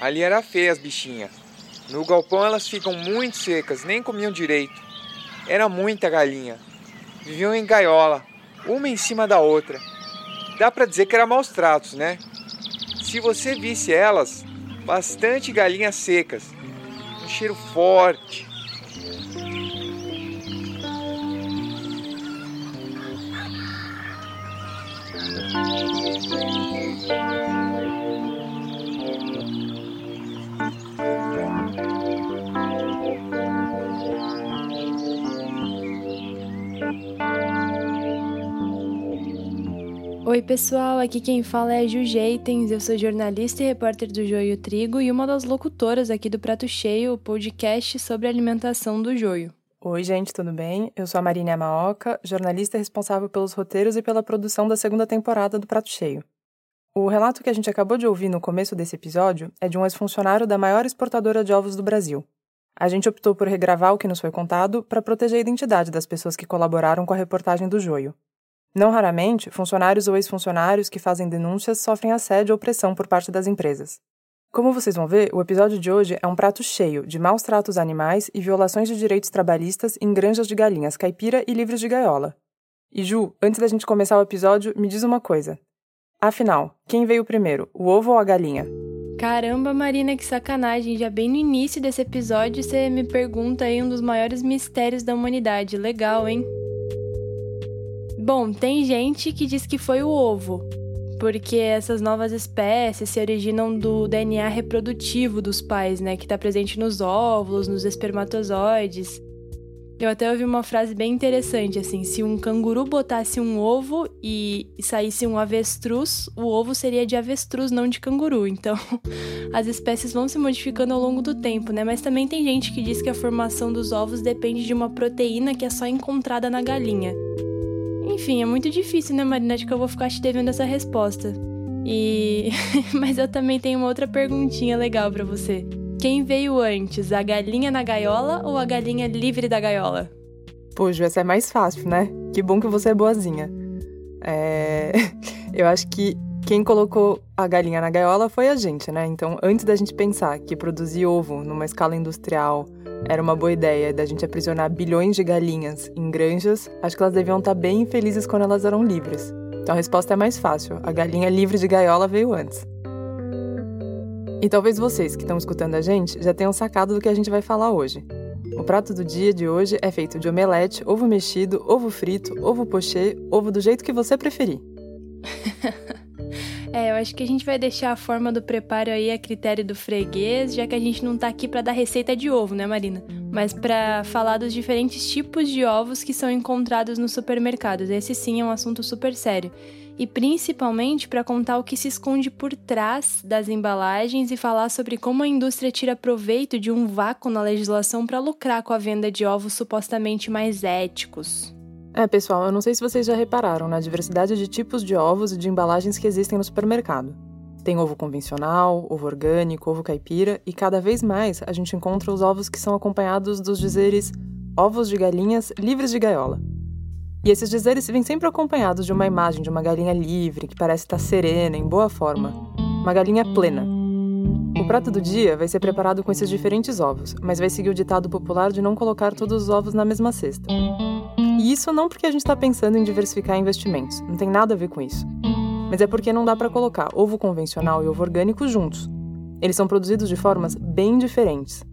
Ali era feia as bichinhas. No galpão elas ficam muito secas, nem comiam direito. Era muita galinha. Viviam em gaiola, uma em cima da outra. Dá para dizer que era maus tratos, né? Se você visse elas, bastante galinhas secas, um cheiro forte. Oi, pessoal, aqui quem fala é Ju Jeitens, eu sou jornalista e repórter do Joio Trigo e uma das locutoras aqui do Prato Cheio, o podcast sobre alimentação do joio. Oi, gente, tudo bem? Eu sou a Marina Amaoka, jornalista responsável pelos roteiros e pela produção da segunda temporada do Prato Cheio. O relato que a gente acabou de ouvir no começo desse episódio é de um ex-funcionário da maior exportadora de ovos do Brasil. A gente optou por regravar o que nos foi contado para proteger a identidade das pessoas que colaboraram com a reportagem do joio. Não raramente, funcionários ou ex-funcionários que fazem denúncias sofrem assédio ou pressão por parte das empresas. Como vocês vão ver, o episódio de hoje é um prato cheio de maus tratos animais e violações de direitos trabalhistas em granjas de galinhas caipira e livres de gaiola. E Ju, antes da gente começar o episódio, me diz uma coisa. Afinal, quem veio primeiro, o ovo ou a galinha? Caramba, Marina, que sacanagem! Já bem no início desse episódio você me pergunta aí um dos maiores mistérios da humanidade. Legal, hein? Bom, tem gente que diz que foi o ovo, porque essas novas espécies se originam do DNA reprodutivo dos pais, né, que está presente nos óvulos, nos espermatozoides. Eu até ouvi uma frase bem interessante, assim, se um canguru botasse um ovo e saísse um avestruz, o ovo seria de avestruz, não de canguru. Então, as espécies vão se modificando ao longo do tempo, né? Mas também tem gente que diz que a formação dos ovos depende de uma proteína que é só encontrada na galinha. Enfim, é muito difícil, né, Marina? Acho que eu vou ficar te devendo essa resposta. E. Mas eu também tenho uma outra perguntinha legal para você. Quem veio antes, a galinha na gaiola ou a galinha livre da gaiola? Ju, essa é mais fácil, né? Que bom que você é boazinha. É... Eu acho que quem colocou a galinha na gaiola foi a gente, né? Então, antes da gente pensar que produzir ovo numa escala industrial era uma boa ideia da gente aprisionar bilhões de galinhas em granjas, acho que elas deviam estar bem felizes quando elas eram livres. Então a resposta é mais fácil: a galinha livre de gaiola veio antes. E talvez vocês que estão escutando a gente já tenham sacado do que a gente vai falar hoje. O prato do dia de hoje é feito de omelete, ovo mexido, ovo frito, ovo pochê, ovo do jeito que você preferir. É, eu acho que a gente vai deixar a forma do preparo aí a critério do freguês, já que a gente não tá aqui para dar receita de ovo, né, Marina? Mas para falar dos diferentes tipos de ovos que são encontrados nos supermercados. Esse sim é um assunto super sério. E principalmente para contar o que se esconde por trás das embalagens e falar sobre como a indústria tira proveito de um vácuo na legislação para lucrar com a venda de ovos supostamente mais éticos. É, pessoal, eu não sei se vocês já repararam na diversidade de tipos de ovos e de embalagens que existem no supermercado. Tem ovo convencional, ovo orgânico, ovo caipira e cada vez mais a gente encontra os ovos que são acompanhados dos dizeres ovos de galinhas livres de gaiola. E esses dizeres vêm sempre acompanhados de uma imagem de uma galinha livre, que parece estar serena, em boa forma. Uma galinha plena. O prato do dia vai ser preparado com esses diferentes ovos, mas vai seguir o ditado popular de não colocar todos os ovos na mesma cesta. E isso não porque a gente está pensando em diversificar investimentos, não tem nada a ver com isso. Mas é porque não dá para colocar ovo convencional e ovo orgânico juntos. Eles são produzidos de formas bem diferentes.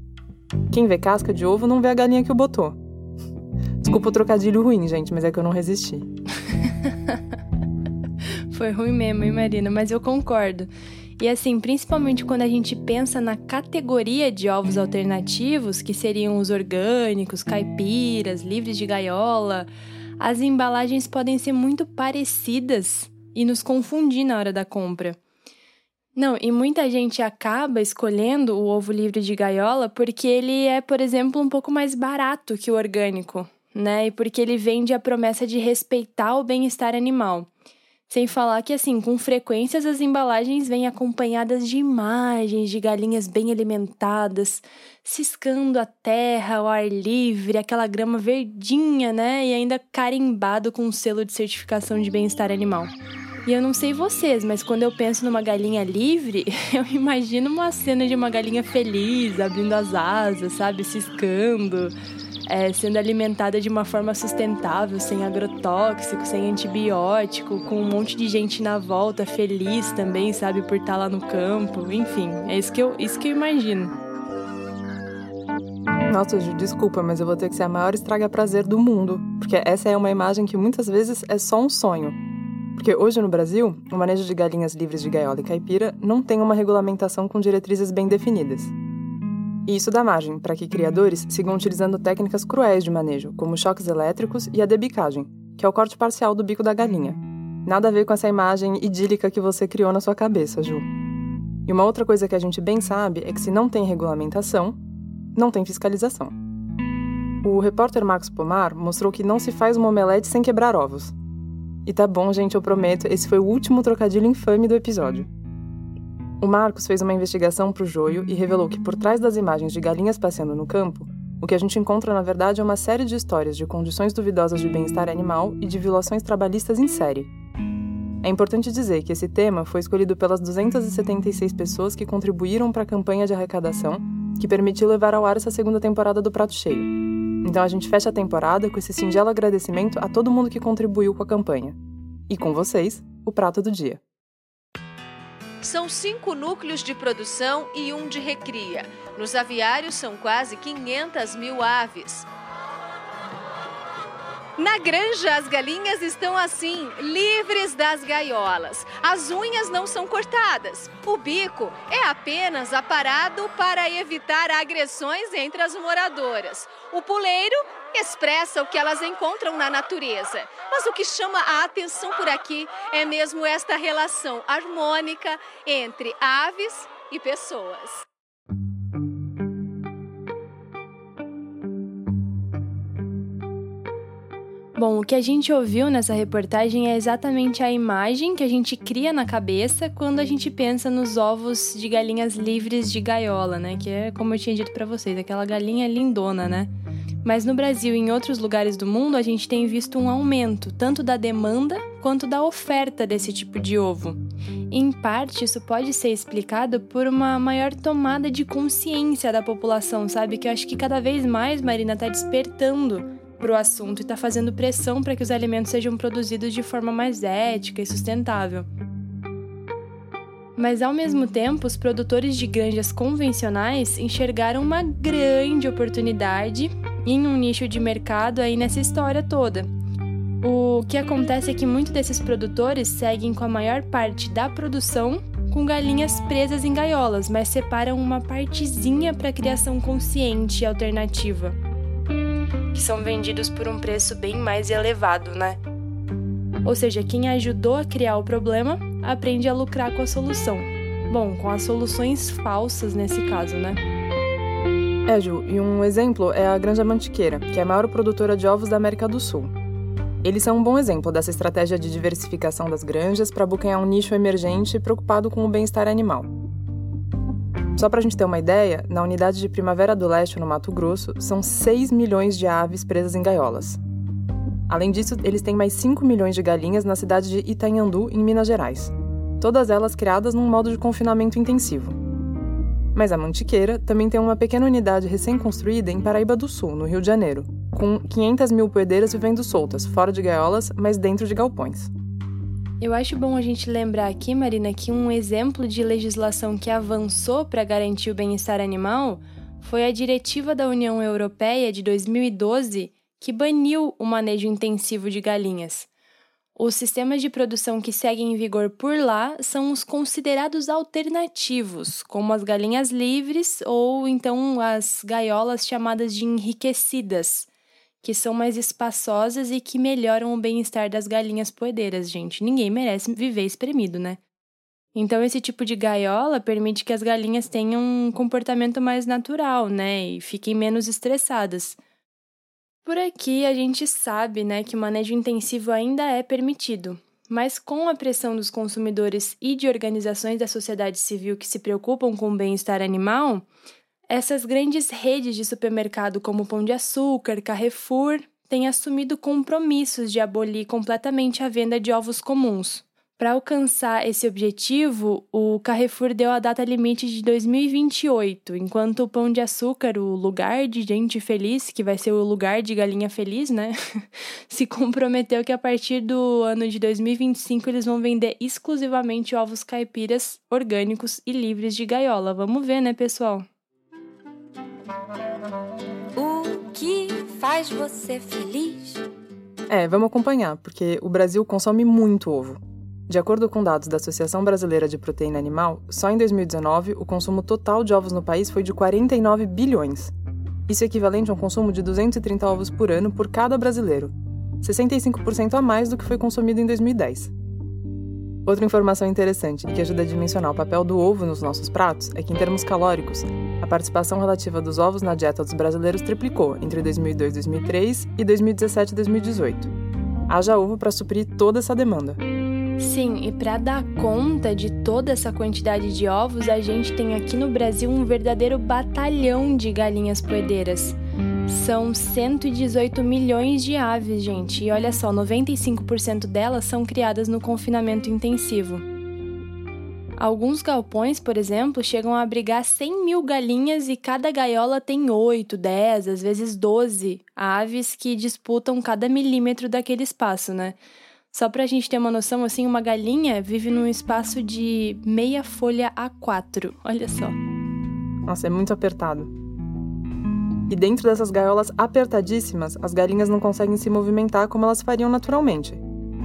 Quem vê casca de ovo não vê a galinha que o botou. Desculpa o trocadilho ruim, gente, mas é que eu não resisti. Foi ruim mesmo, hein, Marina? Mas eu concordo. E assim, principalmente quando a gente pensa na categoria de ovos alternativos, que seriam os orgânicos, caipiras, livres de gaiola, as embalagens podem ser muito parecidas e nos confundir na hora da compra. Não, e muita gente acaba escolhendo o ovo livre de gaiola porque ele é, por exemplo, um pouco mais barato que o orgânico, né? E porque ele vende a promessa de respeitar o bem-estar animal. Sem falar que, assim, com frequência as embalagens vêm acompanhadas de imagens de galinhas bem alimentadas, ciscando a terra ao ar livre, aquela grama verdinha, né? E ainda carimbado com um selo de certificação de bem-estar animal. E eu não sei vocês, mas quando eu penso numa galinha livre, eu imagino uma cena de uma galinha feliz, abrindo as asas, sabe, ciscando, é, sendo alimentada de uma forma sustentável, sem agrotóxico, sem antibiótico, com um monte de gente na volta, feliz também, sabe, por estar lá no campo. Enfim, é isso que eu, isso que eu imagino. Nossa, Ju, desculpa, mas eu vou ter que ser a maior estraga-prazer do mundo, porque essa é uma imagem que muitas vezes é só um sonho. Porque hoje no Brasil, o manejo de galinhas livres de gaiola e caipira não tem uma regulamentação com diretrizes bem definidas. E isso dá margem para que criadores sigam utilizando técnicas cruéis de manejo, como choques elétricos e a debicagem, que é o corte parcial do bico da galinha. Nada a ver com essa imagem idílica que você criou na sua cabeça, Ju. E uma outra coisa que a gente bem sabe é que se não tem regulamentação, não tem fiscalização. O repórter Marcos Pomar mostrou que não se faz uma omelete sem quebrar ovos. E tá bom, gente, eu prometo, esse foi o último trocadilho infame do episódio. O Marcos fez uma investigação para o joio e revelou que por trás das imagens de galinhas passeando no campo, o que a gente encontra na verdade é uma série de histórias de condições duvidosas de bem-estar animal e de violações trabalhistas em série. É importante dizer que esse tema foi escolhido pelas 276 pessoas que contribuíram para a campanha de arrecadação que permitiu levar ao ar essa segunda temporada do Prato Cheio. Então a gente fecha a temporada com esse singelo agradecimento a todo mundo que contribuiu com a campanha. E com vocês, o Prato do Dia. São cinco núcleos de produção e um de recria. Nos aviários são quase 500 mil aves. Na granja, as galinhas estão assim, livres das gaiolas. As unhas não são cortadas. O bico é apenas aparado para evitar agressões entre as moradoras. O puleiro expressa o que elas encontram na natureza. Mas o que chama a atenção por aqui é mesmo esta relação harmônica entre aves e pessoas. Bom, o que a gente ouviu nessa reportagem é exatamente a imagem que a gente cria na cabeça quando a gente pensa nos ovos de galinhas livres de gaiola, né? Que é, como eu tinha dito para vocês, aquela galinha lindona, né? Mas no Brasil e em outros lugares do mundo, a gente tem visto um aumento tanto da demanda quanto da oferta desse tipo de ovo. Em parte, isso pode ser explicado por uma maior tomada de consciência da população, sabe? Que eu acho que cada vez mais, Marina, está despertando para o assunto e está fazendo pressão para que os alimentos sejam produzidos de forma mais ética e sustentável. Mas ao mesmo tempo, os produtores de granjas convencionais enxergaram uma grande oportunidade em um nicho de mercado aí nessa história toda. O que acontece é que muitos desses produtores seguem com a maior parte da produção com galinhas presas em gaiolas, mas separam uma partezinha para criação consciente e alternativa que são vendidos por um preço bem mais elevado, né? Ou seja, quem ajudou a criar o problema aprende a lucrar com a solução. Bom, com as soluções falsas nesse caso, né? É, Ju, e um exemplo é a Granja Mantiqueira, que é a maior produtora de ovos da América do Sul. Eles são um bom exemplo dessa estratégia de diversificação das granjas para abocanhar um nicho emergente preocupado com o bem-estar animal. Só para a gente ter uma ideia, na unidade de Primavera do Leste, no Mato Grosso, são 6 milhões de aves presas em gaiolas. Além disso, eles têm mais 5 milhões de galinhas na cidade de Itanhandu, em Minas Gerais. Todas elas criadas num modo de confinamento intensivo. Mas a Mantiqueira também tem uma pequena unidade recém-construída em Paraíba do Sul, no Rio de Janeiro, com 500 mil poedeiras vivendo soltas, fora de gaiolas, mas dentro de galpões. Eu acho bom a gente lembrar aqui, Marina, que um exemplo de legislação que avançou para garantir o bem-estar animal foi a Diretiva da União Europeia de 2012, que baniu o manejo intensivo de galinhas. Os sistemas de produção que seguem em vigor por lá são os considerados alternativos, como as galinhas livres ou então as gaiolas chamadas de enriquecidas, que são mais espaçosas e que melhoram o bem-estar das galinhas poedeiras, gente. Ninguém merece viver espremido, né? Então, esse tipo de gaiola permite que as galinhas tenham um comportamento mais natural, né? E fiquem menos estressadas. Por aqui, a gente sabe, né, que o manejo intensivo ainda é permitido, mas com a pressão dos consumidores e de organizações da sociedade civil que se preocupam com o bem-estar animal, essas grandes redes de supermercado como Pão de Açúcar, Carrefour, têm assumido compromissos de abolir completamente a venda de ovos comuns, Para alcançar esse objetivo, o Carrefour deu a data limite de 2028, enquanto o Pão de Açúcar, o lugar de gente feliz, que vai ser o lugar de galinha feliz, né? se comprometeu que a partir do ano de 2025 eles vão vender exclusivamente ovos caipiras orgânicos e livres de gaiola. Vamos ver, né, pessoal? Faz você feliz? É, vamos acompanhar, porque o Brasil consome muito ovo. De acordo com dados da Associação Brasileira de Proteína Animal, só em 2019 o consumo total de ovos no país foi de 49 bilhões. Isso é equivalente a um consumo de 230 ovos por ano por cada brasileiro, 65% a mais do que foi consumido em 2010. Outra informação interessante e que ajuda a dimensionar o papel do ovo nos nossos pratos é que, em termos calóricos, a participação relativa dos ovos na dieta dos brasileiros triplicou entre 2002 e 2003 e 2017 e 2018. Haja ovo para suprir toda essa demanda. Sim, e para dar conta de toda essa quantidade de ovos, a gente tem aqui no Brasil um verdadeiro batalhão de galinhas poedeiras. São 118 milhões de aves, gente, e olha só, 95% delas são criadas no confinamento intensivo. Alguns galpões, por exemplo, chegam a abrigar 100 mil galinhas e cada gaiola tem 8, 10, às vezes 12 aves que disputam cada milímetro daquele espaço, né? Só para a gente ter uma noção, assim, uma galinha vive num espaço de meia folha A4. Olha só. Nossa, é muito apertado. E dentro dessas gaiolas apertadíssimas, as galinhas não conseguem se movimentar como elas fariam naturalmente.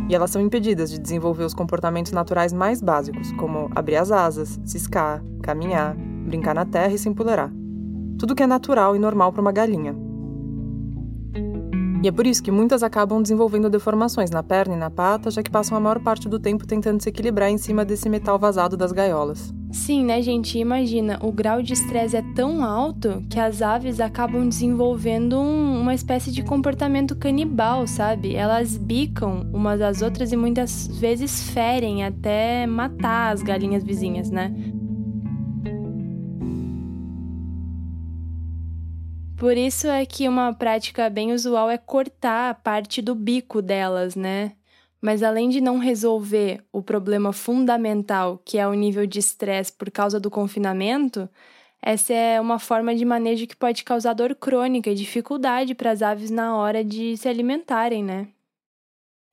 E elas são impedidas de desenvolver os comportamentos naturais mais básicos, como abrir as asas, ciscar, caminhar, brincar na terra e se empolerar. Tudo que é natural e normal para uma galinha. E é por isso que muitas acabam desenvolvendo deformações na perna e na pata, já que passam a maior parte do tempo tentando se equilibrar em cima desse metal vazado das gaiolas. Sim, né, gente? Imagina, o grau de estresse é tão alto que as aves acabam desenvolvendo um, uma espécie de comportamento canibal, sabe? Elas bicam umas às outras e muitas vezes ferem até matar as galinhas vizinhas, né? Por isso é que uma prática bem usual é cortar a parte do bico delas, né? Mas além de não resolver o problema fundamental, que é o nível de estresse por causa do confinamento, essa é uma forma de manejo que pode causar dor crônica e dificuldade para as aves na hora de se alimentarem, né?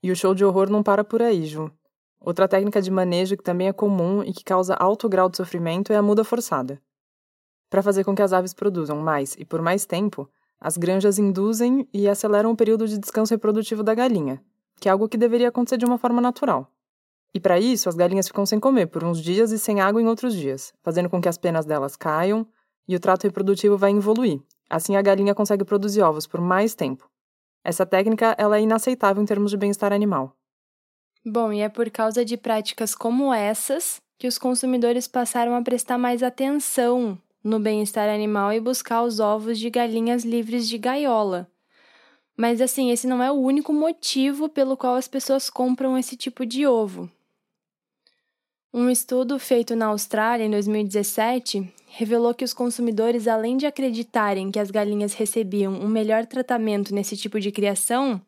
E o show de horror não para por aí, Ju. Outra técnica de manejo que também é comum e que causa alto grau de sofrimento é a muda forçada. Para fazer com que as aves produzam mais e por mais tempo, as granjas induzem e aceleram o período de descanso reprodutivo da galinha, que é algo que deveria acontecer de uma forma natural. E para isso, as galinhas ficam sem comer por uns dias e sem água em outros dias, fazendo com que as penas delas caiam e o trato reprodutivo vai evoluir. Assim, a galinha consegue produzir ovos por mais tempo. Essa técnica ela é inaceitável em termos de bem-estar animal. Bom, e é por causa de práticas como essas que os consumidores passaram a prestar mais atenção no bem-estar animal e buscar os ovos de galinhas livres de gaiola. Mas assim, esse não é o único motivo pelo qual as pessoas compram esse tipo de ovo. Um estudo feito na Austrália em 2017 revelou que os consumidores, além de acreditarem que as galinhas recebiam um melhor tratamento nesse tipo de criação,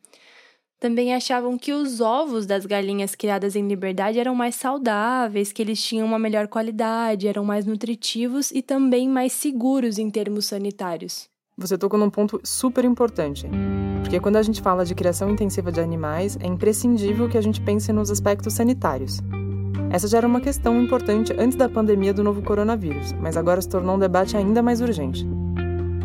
também achavam que os ovos das galinhas criadas em liberdade eram mais saudáveis, que eles tinham uma melhor qualidade, eram mais nutritivos e também mais seguros em termos sanitários. Você tocou num ponto super importante. Porque quando a gente fala de criação intensiva de animais, é imprescindível que a gente pense nos aspectos sanitários. Essa já era uma questão importante antes da pandemia do novo coronavírus, mas agora se tornou um debate ainda mais urgente.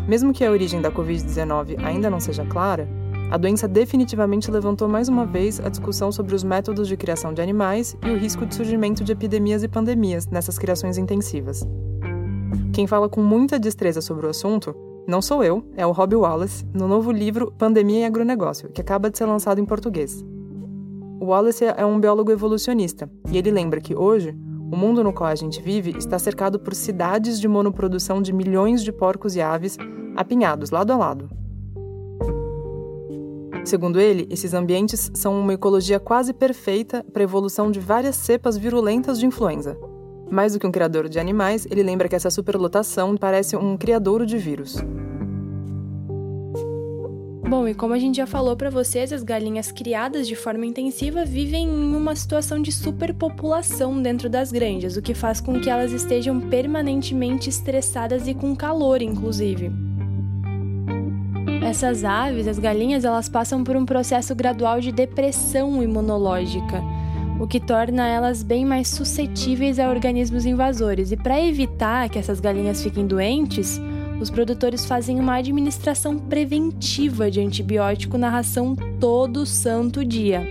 Mesmo que a origem da Covid-19 ainda não seja clara, a doença definitivamente levantou mais uma vez a discussão sobre os métodos de criação de animais e o risco de surgimento de epidemias e pandemias nessas criações intensivas. Quem fala com muita destreza sobre o assunto não sou eu, é o Rob Wallace, no novo livro Pandemia e Agronegócio, que acaba de ser lançado em português. O Wallace é um biólogo evolucionista e ele lembra que hoje o mundo no qual a gente vive está cercado por cidades de monoprodução de milhões de porcos e aves apinhados lado a lado, Segundo ele, esses ambientes são uma ecologia quase perfeita para a evolução de várias cepas virulentas de influenza. Mais do que um criador de animais, ele lembra que essa superlotação parece um criadouro de vírus. Bom, e como a gente já falou para vocês, as galinhas criadas de forma intensiva vivem em uma situação de superpopulação dentro das granjas, o que faz com que elas estejam permanentemente estressadas e com calor, inclusive. Essas aves, as galinhas, elas passam por um processo gradual de depressão imunológica, o que torna elas bem mais suscetíveis a organismos invasores. E para evitar que essas galinhas fiquem doentes, os produtores fazem uma administração preventiva de antibiótico na ração todo santo dia.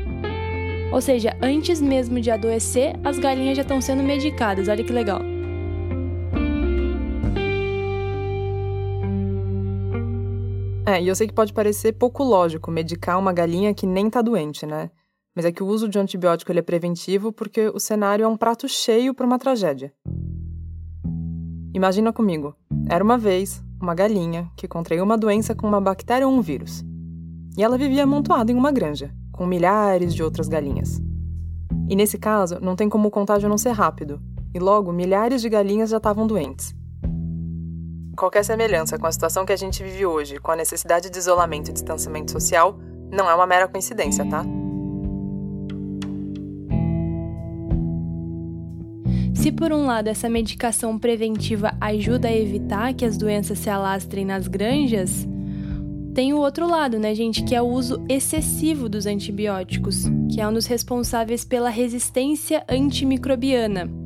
Ou seja, antes mesmo de adoecer, as galinhas já estão sendo medicadas. Olha que legal. É, e eu sei que pode parecer pouco lógico medicar uma galinha que nem tá doente, né? Mas é que o uso de antibiótico ele é preventivo porque o cenário é um prato cheio para uma tragédia. Imagina comigo. Era uma vez uma galinha que contraiu uma doença com uma bactéria ou um vírus. E ela vivia amontoada em uma granja, com milhares de outras galinhas. E nesse caso, não tem como o contágio não ser rápido, e logo milhares de galinhas já estavam doentes. Qualquer semelhança com a situação que a gente vive hoje, com a necessidade de isolamento e distanciamento social, não é uma mera coincidência, tá? Se por um lado essa medicação preventiva ajuda a evitar que as doenças se alastrem nas granjas, tem o outro lado, né, gente, que é o uso excessivo dos antibióticos, que é um dos responsáveis pela resistência antimicrobiana.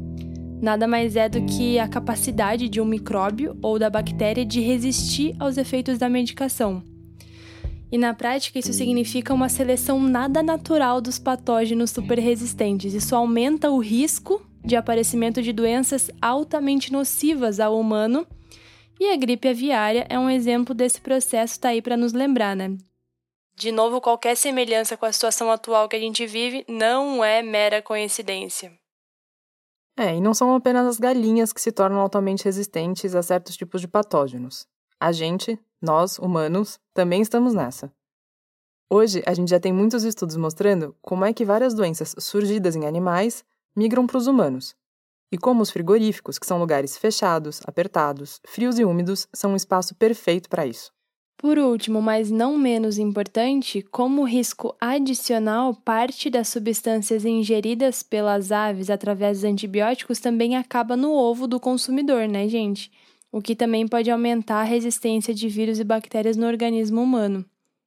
Nada mais é do que a capacidade de um micróbio ou da bactéria de resistir aos efeitos da medicação. E na prática, isso significa uma seleção nada natural dos patógenos superresistentes. Isso aumenta o risco de aparecimento de doenças altamente nocivas ao humano. E a gripe aviária é um exemplo desse processo, tá aí para nos lembrar, né? De novo, qualquer semelhança com a situação atual que a gente vive não é mera coincidência. É, e não são apenas as galinhas que se tornam altamente resistentes a certos tipos de patógenos. A gente, nós, humanos, também estamos nessa. Hoje, a gente já tem muitos estudos mostrando como é que várias doenças surgidas em animais migram para os humanos. E como os frigoríficos, que são lugares fechados, apertados, frios e úmidos, são um espaço perfeito para isso. Por último, mas não menos importante, como risco adicional, parte das substâncias ingeridas pelas aves através dos antibióticos também acaba no ovo do consumidor, né, gente? O que também pode aumentar a resistência de vírus e bactérias no organismo humano.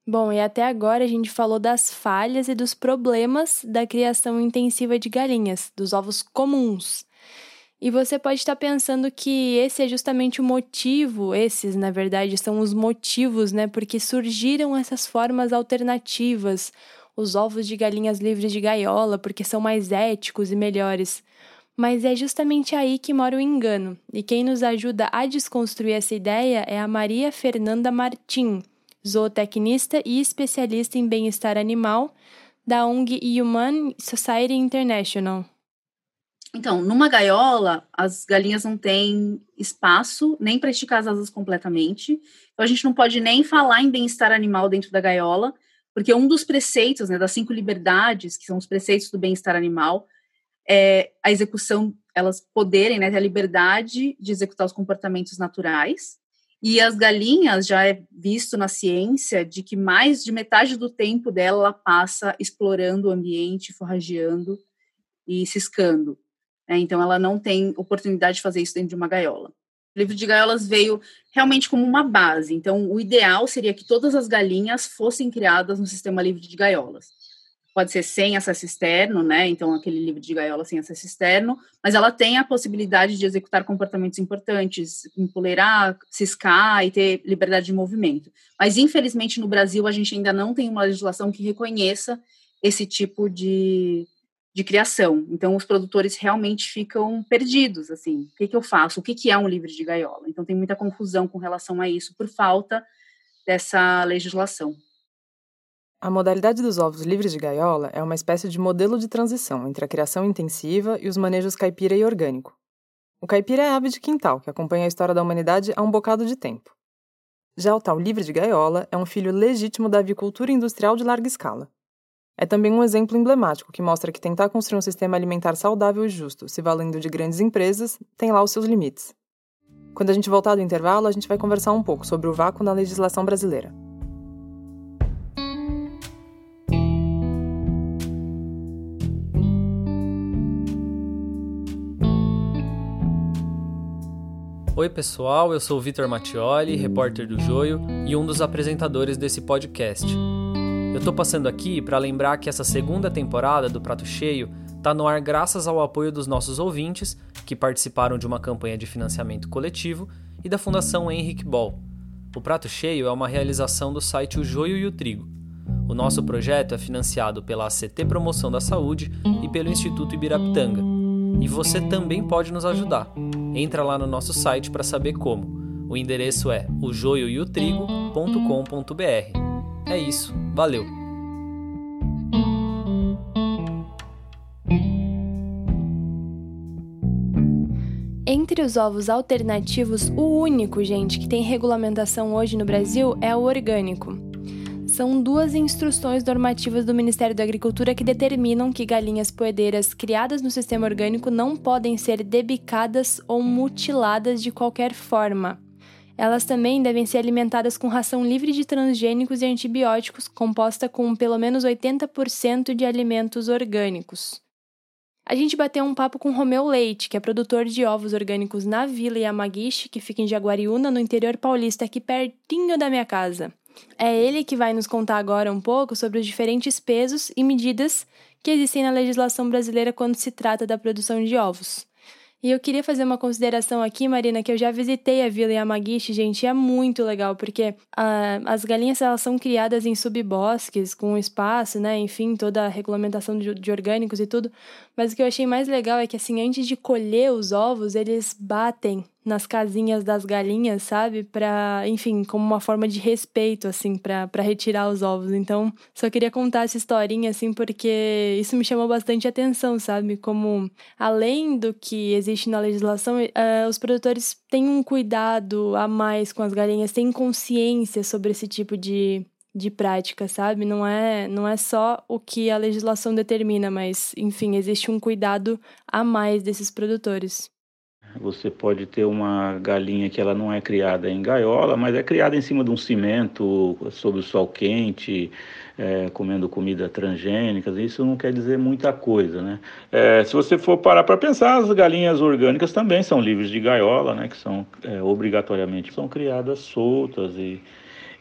Bom, e até agora a gente falou das falhas e dos problemas da criação intensiva de galinhas, dos ovos comuns. E você pode estar pensando que esse é justamente o motivo, esses, na verdade, são os motivos, né? Porque surgiram essas formas alternativas, os ovos de galinhas livres de gaiola, porque são mais éticos e melhores. Mas é justamente aí que mora o engano. E quem nos ajuda a desconstruir essa ideia é a Maria Fernanda Martim zootecnista e especialista em bem-estar animal da ONG Human Society International. Então, numa gaiola, as galinhas não têm espaço nem para esticar as asas completamente. Então, a gente não pode nem falar em bem-estar animal dentro da gaiola, porque um dos preceitos, né, das cinco liberdades, que são os preceitos do bem-estar animal, é a execução, elas poderem, né, ter a liberdade de executar os comportamentos naturais, e as galinhas já é visto na ciência de que mais de metade do tempo dela ela passa explorando o ambiente, forrageando e ciscando. Né? Então ela não tem oportunidade de fazer isso dentro de uma gaiola. O livro de gaiolas veio realmente como uma base. Então o ideal seria que todas as galinhas fossem criadas no sistema livre de gaiolas pode ser sem acesso externo, né? Então, aquele livro de gaiola sem acesso externo, mas ela tem a possibilidade de executar comportamentos importantes, empoleirar, ciscar e ter liberdade de movimento. Mas, infelizmente, no Brasil, a gente ainda não tem uma legislação que reconheça esse tipo de, de criação. Então, os produtores realmente ficam perdidos, assim, o que, que eu faço? O que, que é um livro de gaiola? Então, tem muita confusão com relação a isso por falta dessa legislação. A modalidade dos ovos livres de gaiola é uma espécie de modelo de transição entre a criação intensiva e os manejos caipira e orgânico. O caipira é a ave de quintal que acompanha a história da humanidade há um bocado de tempo. Já o tal livre de gaiola é um filho legítimo da avicultura industrial de larga escala. É também um exemplo emblemático que mostra que tentar construir um sistema alimentar saudável e justo, se valendo de grandes empresas, tem lá os seus limites. Quando a gente voltar do intervalo, a gente vai conversar um pouco sobre o vácuo na legislação brasileira. Oi, pessoal, eu sou Vitor Mattioli, repórter do Joio e um dos apresentadores desse podcast. Eu tô passando aqui para lembrar que essa segunda temporada do Prato Cheio tá no ar graças ao apoio dos nossos ouvintes que participaram de uma campanha de financiamento coletivo e da Fundação Henrique Ball. O Prato Cheio é uma realização do site O Joio e o Trigo. O nosso projeto é financiado pela ACT Promoção da Saúde e pelo Instituto Ibirapitanga. E você também pode nos ajudar. Entra lá no nosso site para saber como. O endereço é ojoioeotrigo.com.br. É isso, valeu! Entre os ovos alternativos, o único, gente, que tem regulamentação hoje no Brasil é o orgânico. São duas instruções normativas do Ministério da Agricultura que determinam que galinhas poedeiras criadas no sistema orgânico não podem ser debicadas ou mutiladas de qualquer forma. Elas também devem ser alimentadas com ração livre de transgênicos e antibióticos, composta com pelo menos 80% de alimentos orgânicos. A gente bateu um papo com Romeu Leite, que é produtor de ovos orgânicos na Vila Yamagishi, que fica em Jaguariúna, no interior paulista, aqui pertinho da minha casa. É ele que vai nos contar agora um pouco sobre os diferentes pesos e medidas que existem na legislação brasileira quando se trata da produção de ovos. E eu queria fazer uma consideração aqui, Marina, que eu já visitei a Vila Yamagishi, gente, e é muito legal, porque uh, as galinhas elas são criadas em subbosques, com espaço, né, enfim, toda a regulamentação de, de orgânicos e tudo. Mas o que eu achei mais legal é que, assim, antes de colher os ovos, eles batem nas casinhas das galinhas, sabe? Para, enfim, como uma forma de respeito, assim, para retirar os ovos. Então, só queria contar essa historinha, assim, porque isso me chamou bastante atenção, sabe? Como, além do que existe na legislação, uh, os produtores têm um cuidado a mais com as galinhas, têm consciência sobre esse tipo de, de prática, sabe? Não é, não é só o que a legislação determina, mas, enfim, existe um cuidado a mais desses produtores. Você pode ter uma galinha que ela não é criada em gaiola, mas é criada em cima de um cimento, sob o sol quente, é, comendo comida transgênica. Isso não quer dizer muita coisa, né? É, se você for parar para pensar, as galinhas orgânicas também são livres de gaiola, né? Que são é, obrigatoriamente são criadas soltas e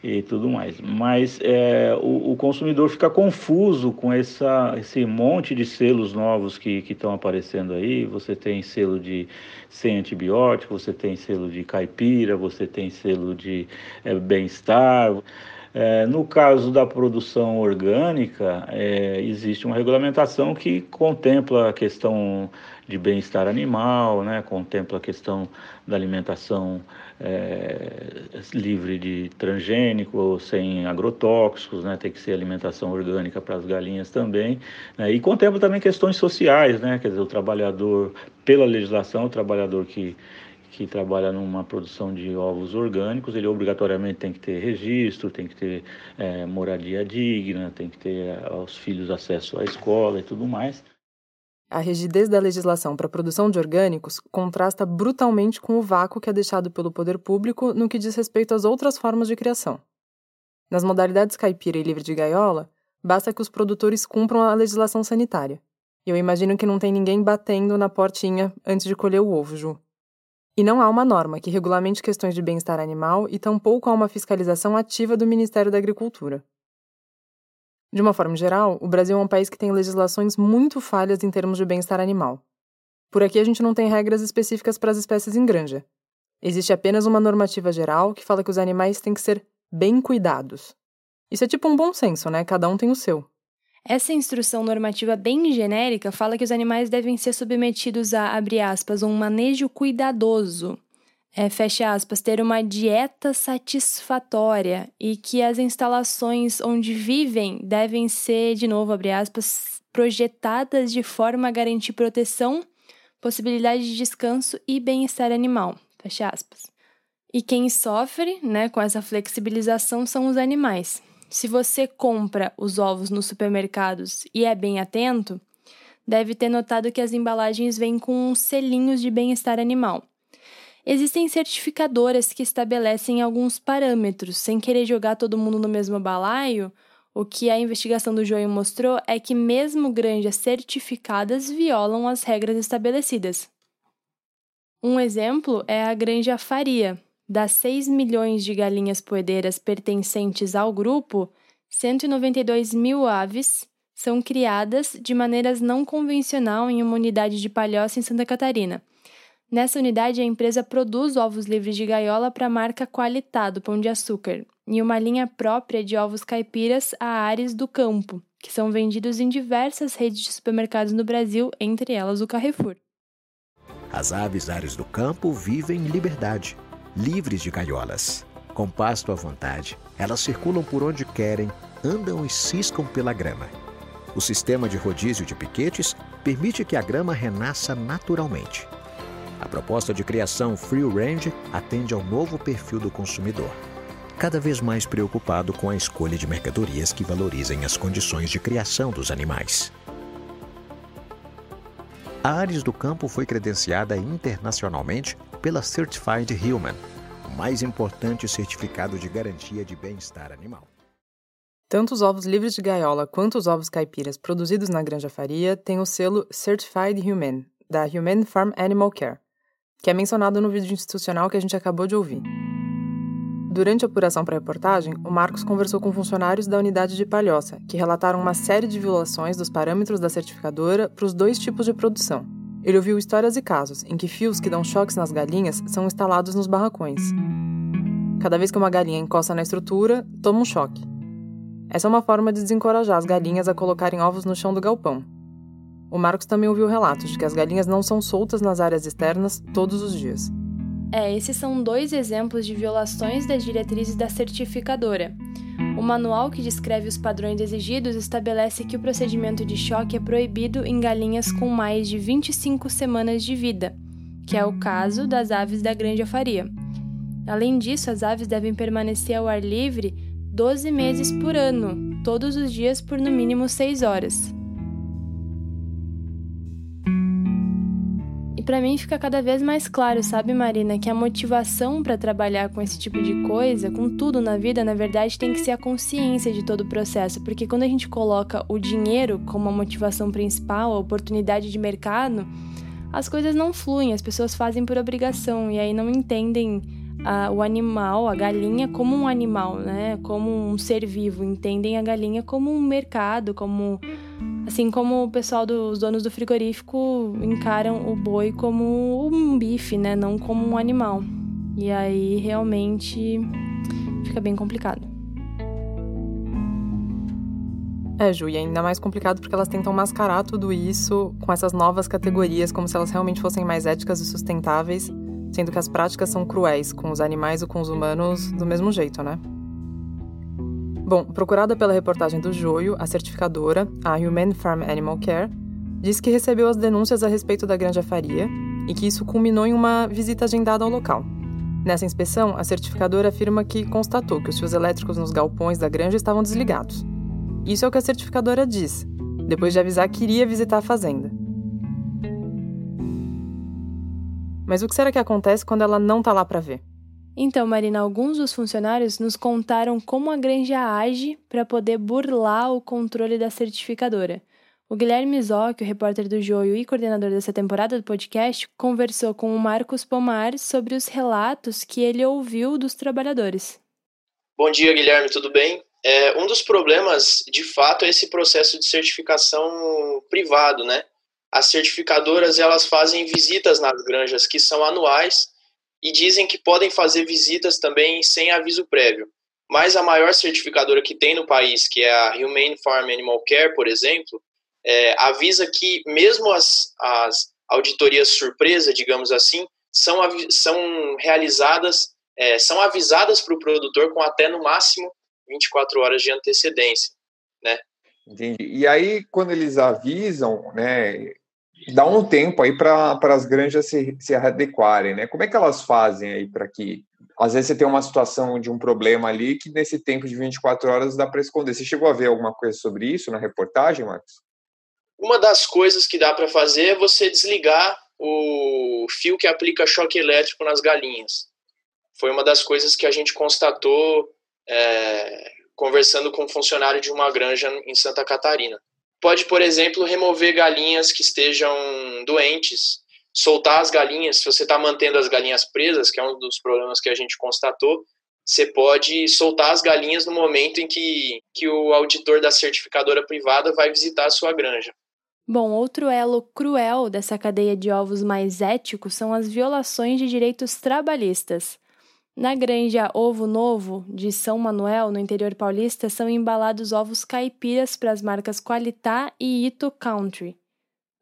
e tudo mais. Mas é, o, o, consumidor fica confuso com essa, esse monte de selos novos que estão aparecendo aí. Você tem selo de sem antibiótico, você tem selo de caipira, você tem selo de é, bem-estar. É, no caso da produção orgânica, é, existe uma regulamentação que contempla a questão de bem-estar animal, né, contempla a questão da alimentação é, livre de transgênico, sem agrotóxicos, né, tem que ser alimentação orgânica para as galinhas também, né, e contempla também questões sociais, né, quer dizer, o trabalhador, pela legislação, o trabalhor que que trabalha numa produção de ovos orgânicos, ele obrigatoriamente tem que ter registro, tem que ter é, moradia digna, tem que ter aos filhos acesso à escola e tudo mais. A rigidez da legislação para a produção de orgânicos contrasta brutalmente com o vácuo que é deixado pelo poder público no que diz respeito às outras formas de criação. Nas modalidades caipira e livre de gaiola, basta que os produtores cumpram a legislação sanitária. E eu imagino que não tem ninguém batendo na portinha antes de colher o ovo, Ju. E não há uma norma que regulamente questões de bem-estar animal e tampouco há uma fiscalização ativa do Ministério da Agricultura. De uma forma geral, o Brasil é um país que tem legislações muito falhas em termos de bem-estar animal. Por aqui a gente não tem regras específicas para as espécies em granja. Existe apenas uma normativa geral que fala que os animais têm que ser bem cuidados. Isso é tipo um bom senso, né? Cada um tem o seu. Essa instrução normativa bem genérica fala que os animais devem ser submetidos a, abre aspas, um manejo cuidadoso, é, fecha aspas, ter uma dieta satisfatória e que as instalações onde vivem devem ser, de novo, abre aspas, projetadas de forma a garantir proteção, possibilidade de descanso e bem-estar animal, fecha aspas. E quem sofre né, com essa flexibilização são os animais. Se você compra os ovos nos supermercados e é bem atento, deve ter notado que as embalagens vêm com selinhos de bem-estar animal. Existem certificadoras que estabelecem alguns parâmetros, sem querer jogar todo mundo no mesmo balaio. O que a investigação do Joio mostrou é que, mesmo granjas certificadas, violam as regras estabelecidas. Um exemplo é a Granja Faria. Das 6 milhões de galinhas poedeiras pertencentes ao grupo, 192 mil aves são criadas de maneiras não convencional em uma unidade de palhoça em Santa Catarina. Nessa unidade, a empresa produz ovos livres de gaiola para a marca Qualitá do Pão de Açúcar e uma linha própria de ovos caipiras a Ares do Campo, que são vendidos em diversas redes de supermercados no Brasil, entre elas o Carrefour. As aves Ares do Campo vivem em liberdade, livres de gaiolas. Com pasto à vontade, elas circulam por onde querem, andam e ciscam pela grama. O sistema de rodízio de piquetes permite que a grama renasça naturalmente. A proposta de criação Free Range atende ao novo perfil do consumidor, cada vez mais preocupado com a escolha de mercadorias que valorizem as condições de criação dos animais. A Ares do Campo foi credenciada internacionalmente pela Certified Human, o mais importante certificado de garantia de bem-estar animal. Tanto os ovos livres de gaiola quanto os ovos caipiras produzidos na Granja Faria têm o selo Certified Human, da Human Farm Animal Care, que é mencionado no vídeo institucional que a gente acabou de ouvir. Durante a apuração para a reportagem, o Marcos conversou com funcionários da unidade de Palhoça, que relataram uma série de violações dos parâmetros da certificadora para os dois tipos de produção. Ele ouviu histórias e casos em que fios que dão choques nas galinhas são instalados nos barracões. Cada vez que uma galinha encosta na estrutura, toma um choque. Essa é uma forma de desencorajar as galinhas a colocarem ovos no chão do galpão, o Marcos também ouviu relatos de que as galinhas não são soltas nas áreas externas todos os dias. É, esses são dois exemplos de violações das diretrizes da certificadora. O manual que descreve os padrões exigidos estabelece que o procedimento de choque é proibido em galinhas com mais de 25 semanas de vida, que é o caso das aves da grande faria. Além disso, as aves devem permanecer ao ar livre 12 meses por ano, todos os dias por no mínimo 6 horas. E para mim fica cada vez mais claro, sabe, Marina, que a motivação para trabalhar com esse tipo de coisa, com tudo na vida, na verdade, tem que ser a consciência de todo o processo, porque quando a gente coloca o dinheiro como a motivação principal, a oportunidade de mercado, as coisas não fluem, as pessoas fazem por obrigação e aí não entendem a, o animal, a galinha, como um animal, né? Como um ser vivo. Entendem a galinha como um mercado, como Assim como o pessoal dos donos do frigorífico encaram o boi como um bife, né? Não como um animal. E aí realmente fica bem complicado. É, Ju, e ainda mais complicado porque elas tentam mascarar tudo isso com essas novas categorias, como se elas realmente fossem mais éticas e sustentáveis, sendo que as práticas são cruéis com os animais ou com os humanos do mesmo jeito, né? Bom, procurada pela reportagem do Joio, a certificadora, a Human Farm Animal Care, disse que recebeu as denúncias a respeito da Granja Faria e que isso culminou em uma visita agendada ao local. Nessa inspeção, a certificadora afirma que constatou que os fios elétricos nos galpões da granja estavam desligados. Isso é o que a certificadora diz, depois de avisar que iria visitar a fazenda. Mas o que será que acontece quando ela não está lá para ver? Então, Marina, alguns dos funcionários nos contaram como a granja age para poder burlar o controle da certificadora. O Guilherme Zocchi, o repórter do Joio e coordenador dessa temporada do podcast, conversou com o Marcos Pomar sobre os relatos que ele ouviu dos trabalhadores. Bom dia, Guilherme, tudo bem? É, um dos problemas, de fato, é esse processo de certificação privado, né? As certificadoras, elas fazem visitas nas granjas que são anuais e dizem que podem fazer visitas também sem aviso prévio. Mas a maior certificadora que tem no país, que é a Humane Farm Animal Care, por exemplo, é, avisa que mesmo as, as auditorias surpresa, digamos assim, são, são realizadas, é, são avisadas para o produtor com até no máximo 24 horas de antecedência, né? Entendi. E aí, quando eles avisam, né, dá um tempo aí para as granjas se, se adequarem, né? Como é que elas fazem aí para que às vezes você tem uma situação de um problema ali que nesse tempo de 24 horas dá para esconder. Você chegou a ver alguma coisa sobre isso na reportagem, Marcos? Uma das coisas que dá para fazer é você desligar o fio que aplica choque elétrico nas galinhas. Foi uma das coisas que a gente constatou é, conversando com um funcionário de uma granja em Santa Catarina pode, por exemplo, remover galinhas que estejam doentes soltar as galinhas, se você está mantendo as galinhas presas, que é um dos problemas que a gente constatou, você pode soltar as galinhas no momento em que, que o auditor da certificadora privada vai visitar a sua granja. Bom, outro elo cruel dessa cadeia de ovos mais éticos são as violações de direitos trabalhistas. Na granja Ovo Novo, de São Manuel, no interior paulista, são embalados ovos caipiras para as marcas Qualitá e Ito Country,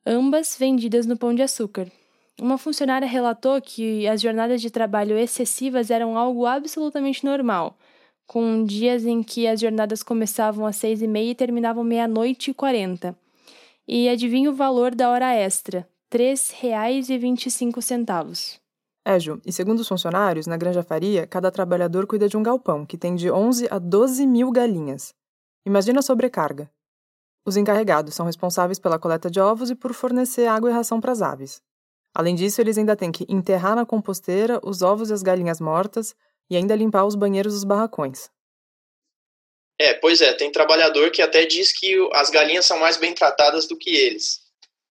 ambas vendidas no Pão de Açúcar. Uma funcionária relatou que as jornadas de trabalho excessivas eram algo absolutamente normal, com dias em que as jornadas começavam às seis e meia e terminavam meia-noite e quarenta. E adivinha o valor da hora extra? R$ 3,25. É, Ju, e segundo os funcionários, na Granja Faria, cada trabalhador cuida de um galpão, que tem de 11 a 12 mil galinhas. Imagina a sobrecarga. Os encarregados são responsáveis pela coleta de ovos e por fornecer água e ração para as aves. Além disso, eles ainda têm que enterrar na composteira os ovos e as galinhas mortas e ainda limpar os banheiros dos barracões. É, pois é, tem trabalhador que até diz que as galinhas são mais bem tratadas do que eles,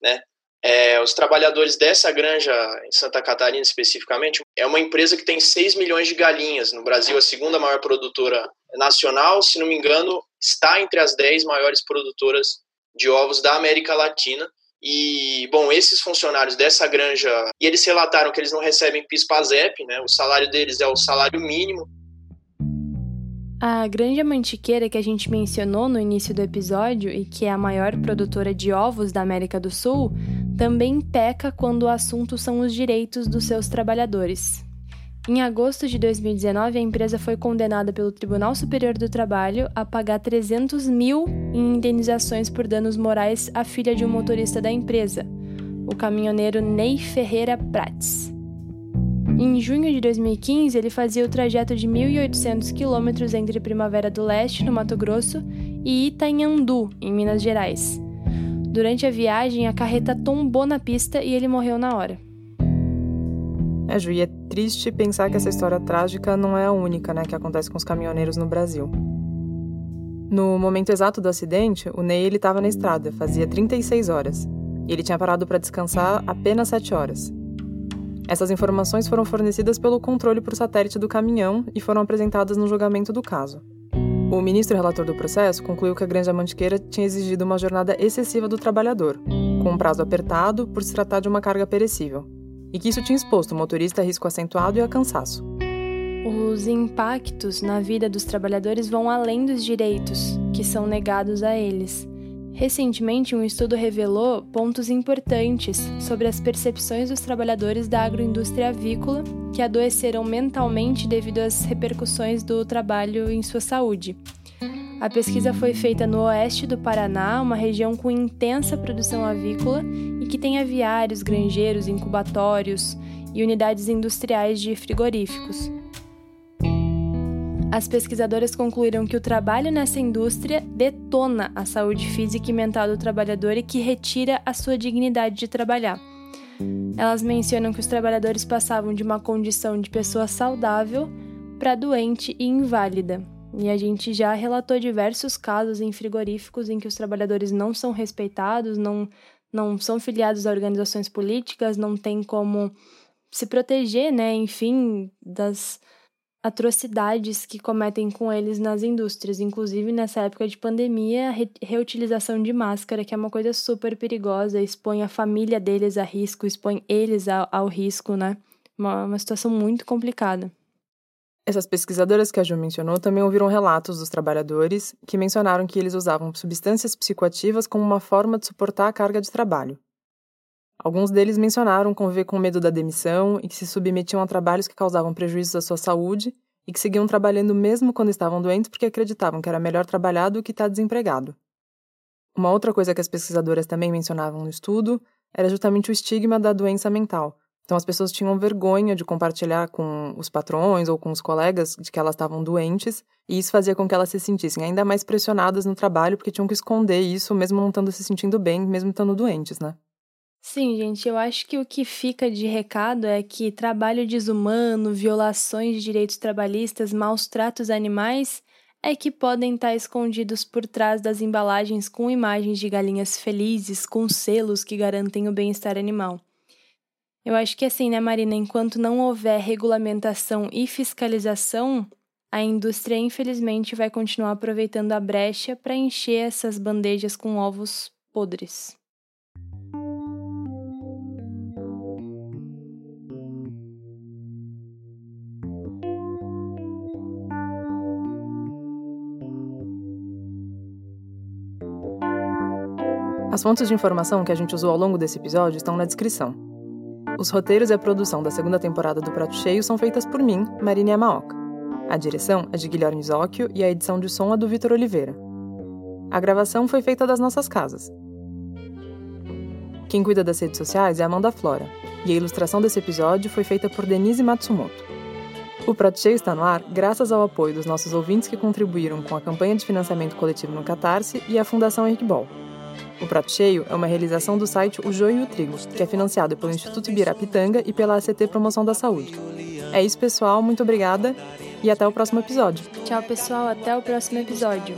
né? É, os trabalhadores dessa granja em Santa Catarina especificamente é uma empresa que tem 6 milhões de galinhas no Brasil, a segunda maior produtora nacional, se não me engano, está entre as 10 maiores produtoras de ovos da América Latina. E, bom, esses funcionários dessa granja, e eles relataram que eles não recebem PIS-PASEP, né? O salário deles é o salário mínimo. A Granja Mantiqueira que a gente mencionou no início do episódio e que é a maior produtora de ovos da América do Sul, também peca quando o assunto são os direitos dos seus trabalhadores. Em agosto de 2019, a empresa foi condenada pelo Tribunal Superior do Trabalho a pagar 300 mil em indenizações por danos morais à filha de um motorista da empresa, o caminhoneiro Ney Ferreira Prates. Em junho de 2015, ele fazia o trajeto de 1.800 quilômetros entre Primavera do Leste, no Mato Grosso, e Itanhandu, em Minas Gerais. Durante a viagem, a carreta tombou na pista e ele morreu na hora. É, Ju, e é triste pensar que essa história trágica não é a única né, que acontece com os caminhoneiros no Brasil. No momento exato do acidente, o Ney estava na estrada, fazia 36 horas. E ele tinha parado para descansar apenas 7 horas. Essas informações foram fornecidas pelo controle por satélite do caminhão e foram apresentadas no julgamento do caso. O ministro relator do processo concluiu que a Granja Mantiqueira tinha exigido uma jornada excessiva do trabalhador, com um prazo apertado por se tratar de uma carga perecível, e que isso tinha exposto o motorista a risco acentuado e a cansaço. Os impactos na vida dos trabalhadores vão além dos direitos que são negados a eles. Recentemente, um estudo revelou pontos importantes sobre as percepções dos trabalhadores da agroindústria avícola que adoeceram mentalmente devido às repercussões do trabalho em sua saúde. A pesquisa foi feita no oeste do Paraná, uma região com intensa produção avícola e que tem aviários, granjeiros, incubatórios e unidades industriais de frigoríficos. As pesquisadoras concluíram que o trabalho nessa indústria detona a saúde física e mental do trabalhador e que retira a sua dignidade de trabalhar. Elas mencionam que os trabalhadores passavam de uma condição de pessoa saudável para doente e inválida. E a gente já relatou diversos casos em frigoríficos em que os trabalhadores não são respeitados, não, não são filiados a organizações políticas, não tem como se proteger, né, enfim, das atrocidades que cometem com eles nas indústrias, inclusive nessa época de pandemia, a re reutilização de máscara, que é uma coisa super perigosa, expõe a família deles a risco, expõe eles ao, ao risco, né? Uma, uma situação muito complicada. Essas pesquisadoras que a Ju mencionou também ouviram relatos dos trabalhadores que mencionaram que eles usavam substâncias psicoativas como uma forma de suportar a carga de trabalho. Alguns deles mencionaram conviver com medo da demissão e que se submetiam a trabalhos que causavam prejuízos à sua saúde e que seguiam trabalhando mesmo quando estavam doentes porque acreditavam que era melhor trabalhar do que estar desempregado. Uma outra coisa que as pesquisadoras também mencionavam no estudo era justamente o estigma da doença mental. Então as pessoas tinham vergonha de compartilhar com os patrões ou com os colegas de que elas estavam doentes, e isso fazia com que elas se sentissem ainda mais pressionadas no trabalho porque tinham que esconder isso mesmo não estando se sentindo bem, mesmo estando doentes, né? Sim, gente, eu acho que o que fica de recado é que trabalho desumano, violações de direitos trabalhistas, maus tratos a animais é que podem estar escondidos por trás das embalagens com imagens de galinhas felizes, com selos que garantem o bem-estar animal. Eu acho que assim, né, Marina, enquanto não houver regulamentação e fiscalização, a indústria infelizmente vai continuar aproveitando a brecha para encher essas bandejas com ovos podres. As fontes de informação que a gente usou ao longo desse episódio estão na descrição. Os roteiros e a produção da segunda temporada do Prato Cheio são feitas por mim, Marina Yamaoka. A direção é de Guilherme Zocchio e a edição de som é do Vitor Oliveira. A gravação foi feita das nossas casas. Quem cuida das redes sociais é Amanda Flora, e a ilustração desse episódio foi feita por Denise Matsumoto. O Prato Cheio está no ar graças ao apoio dos nossos ouvintes que contribuíram com a campanha de financiamento coletivo no Catarse e a Fundação Henrique Ball. O Prato Cheio é uma realização do site O Joio e o Trigo, que é financiado pelo Instituto Ibirapitanga e pela ACT Promoção da Saúde. É isso, pessoal. Muito obrigada e até o próximo episódio. Tchau, pessoal. Até o próximo episódio.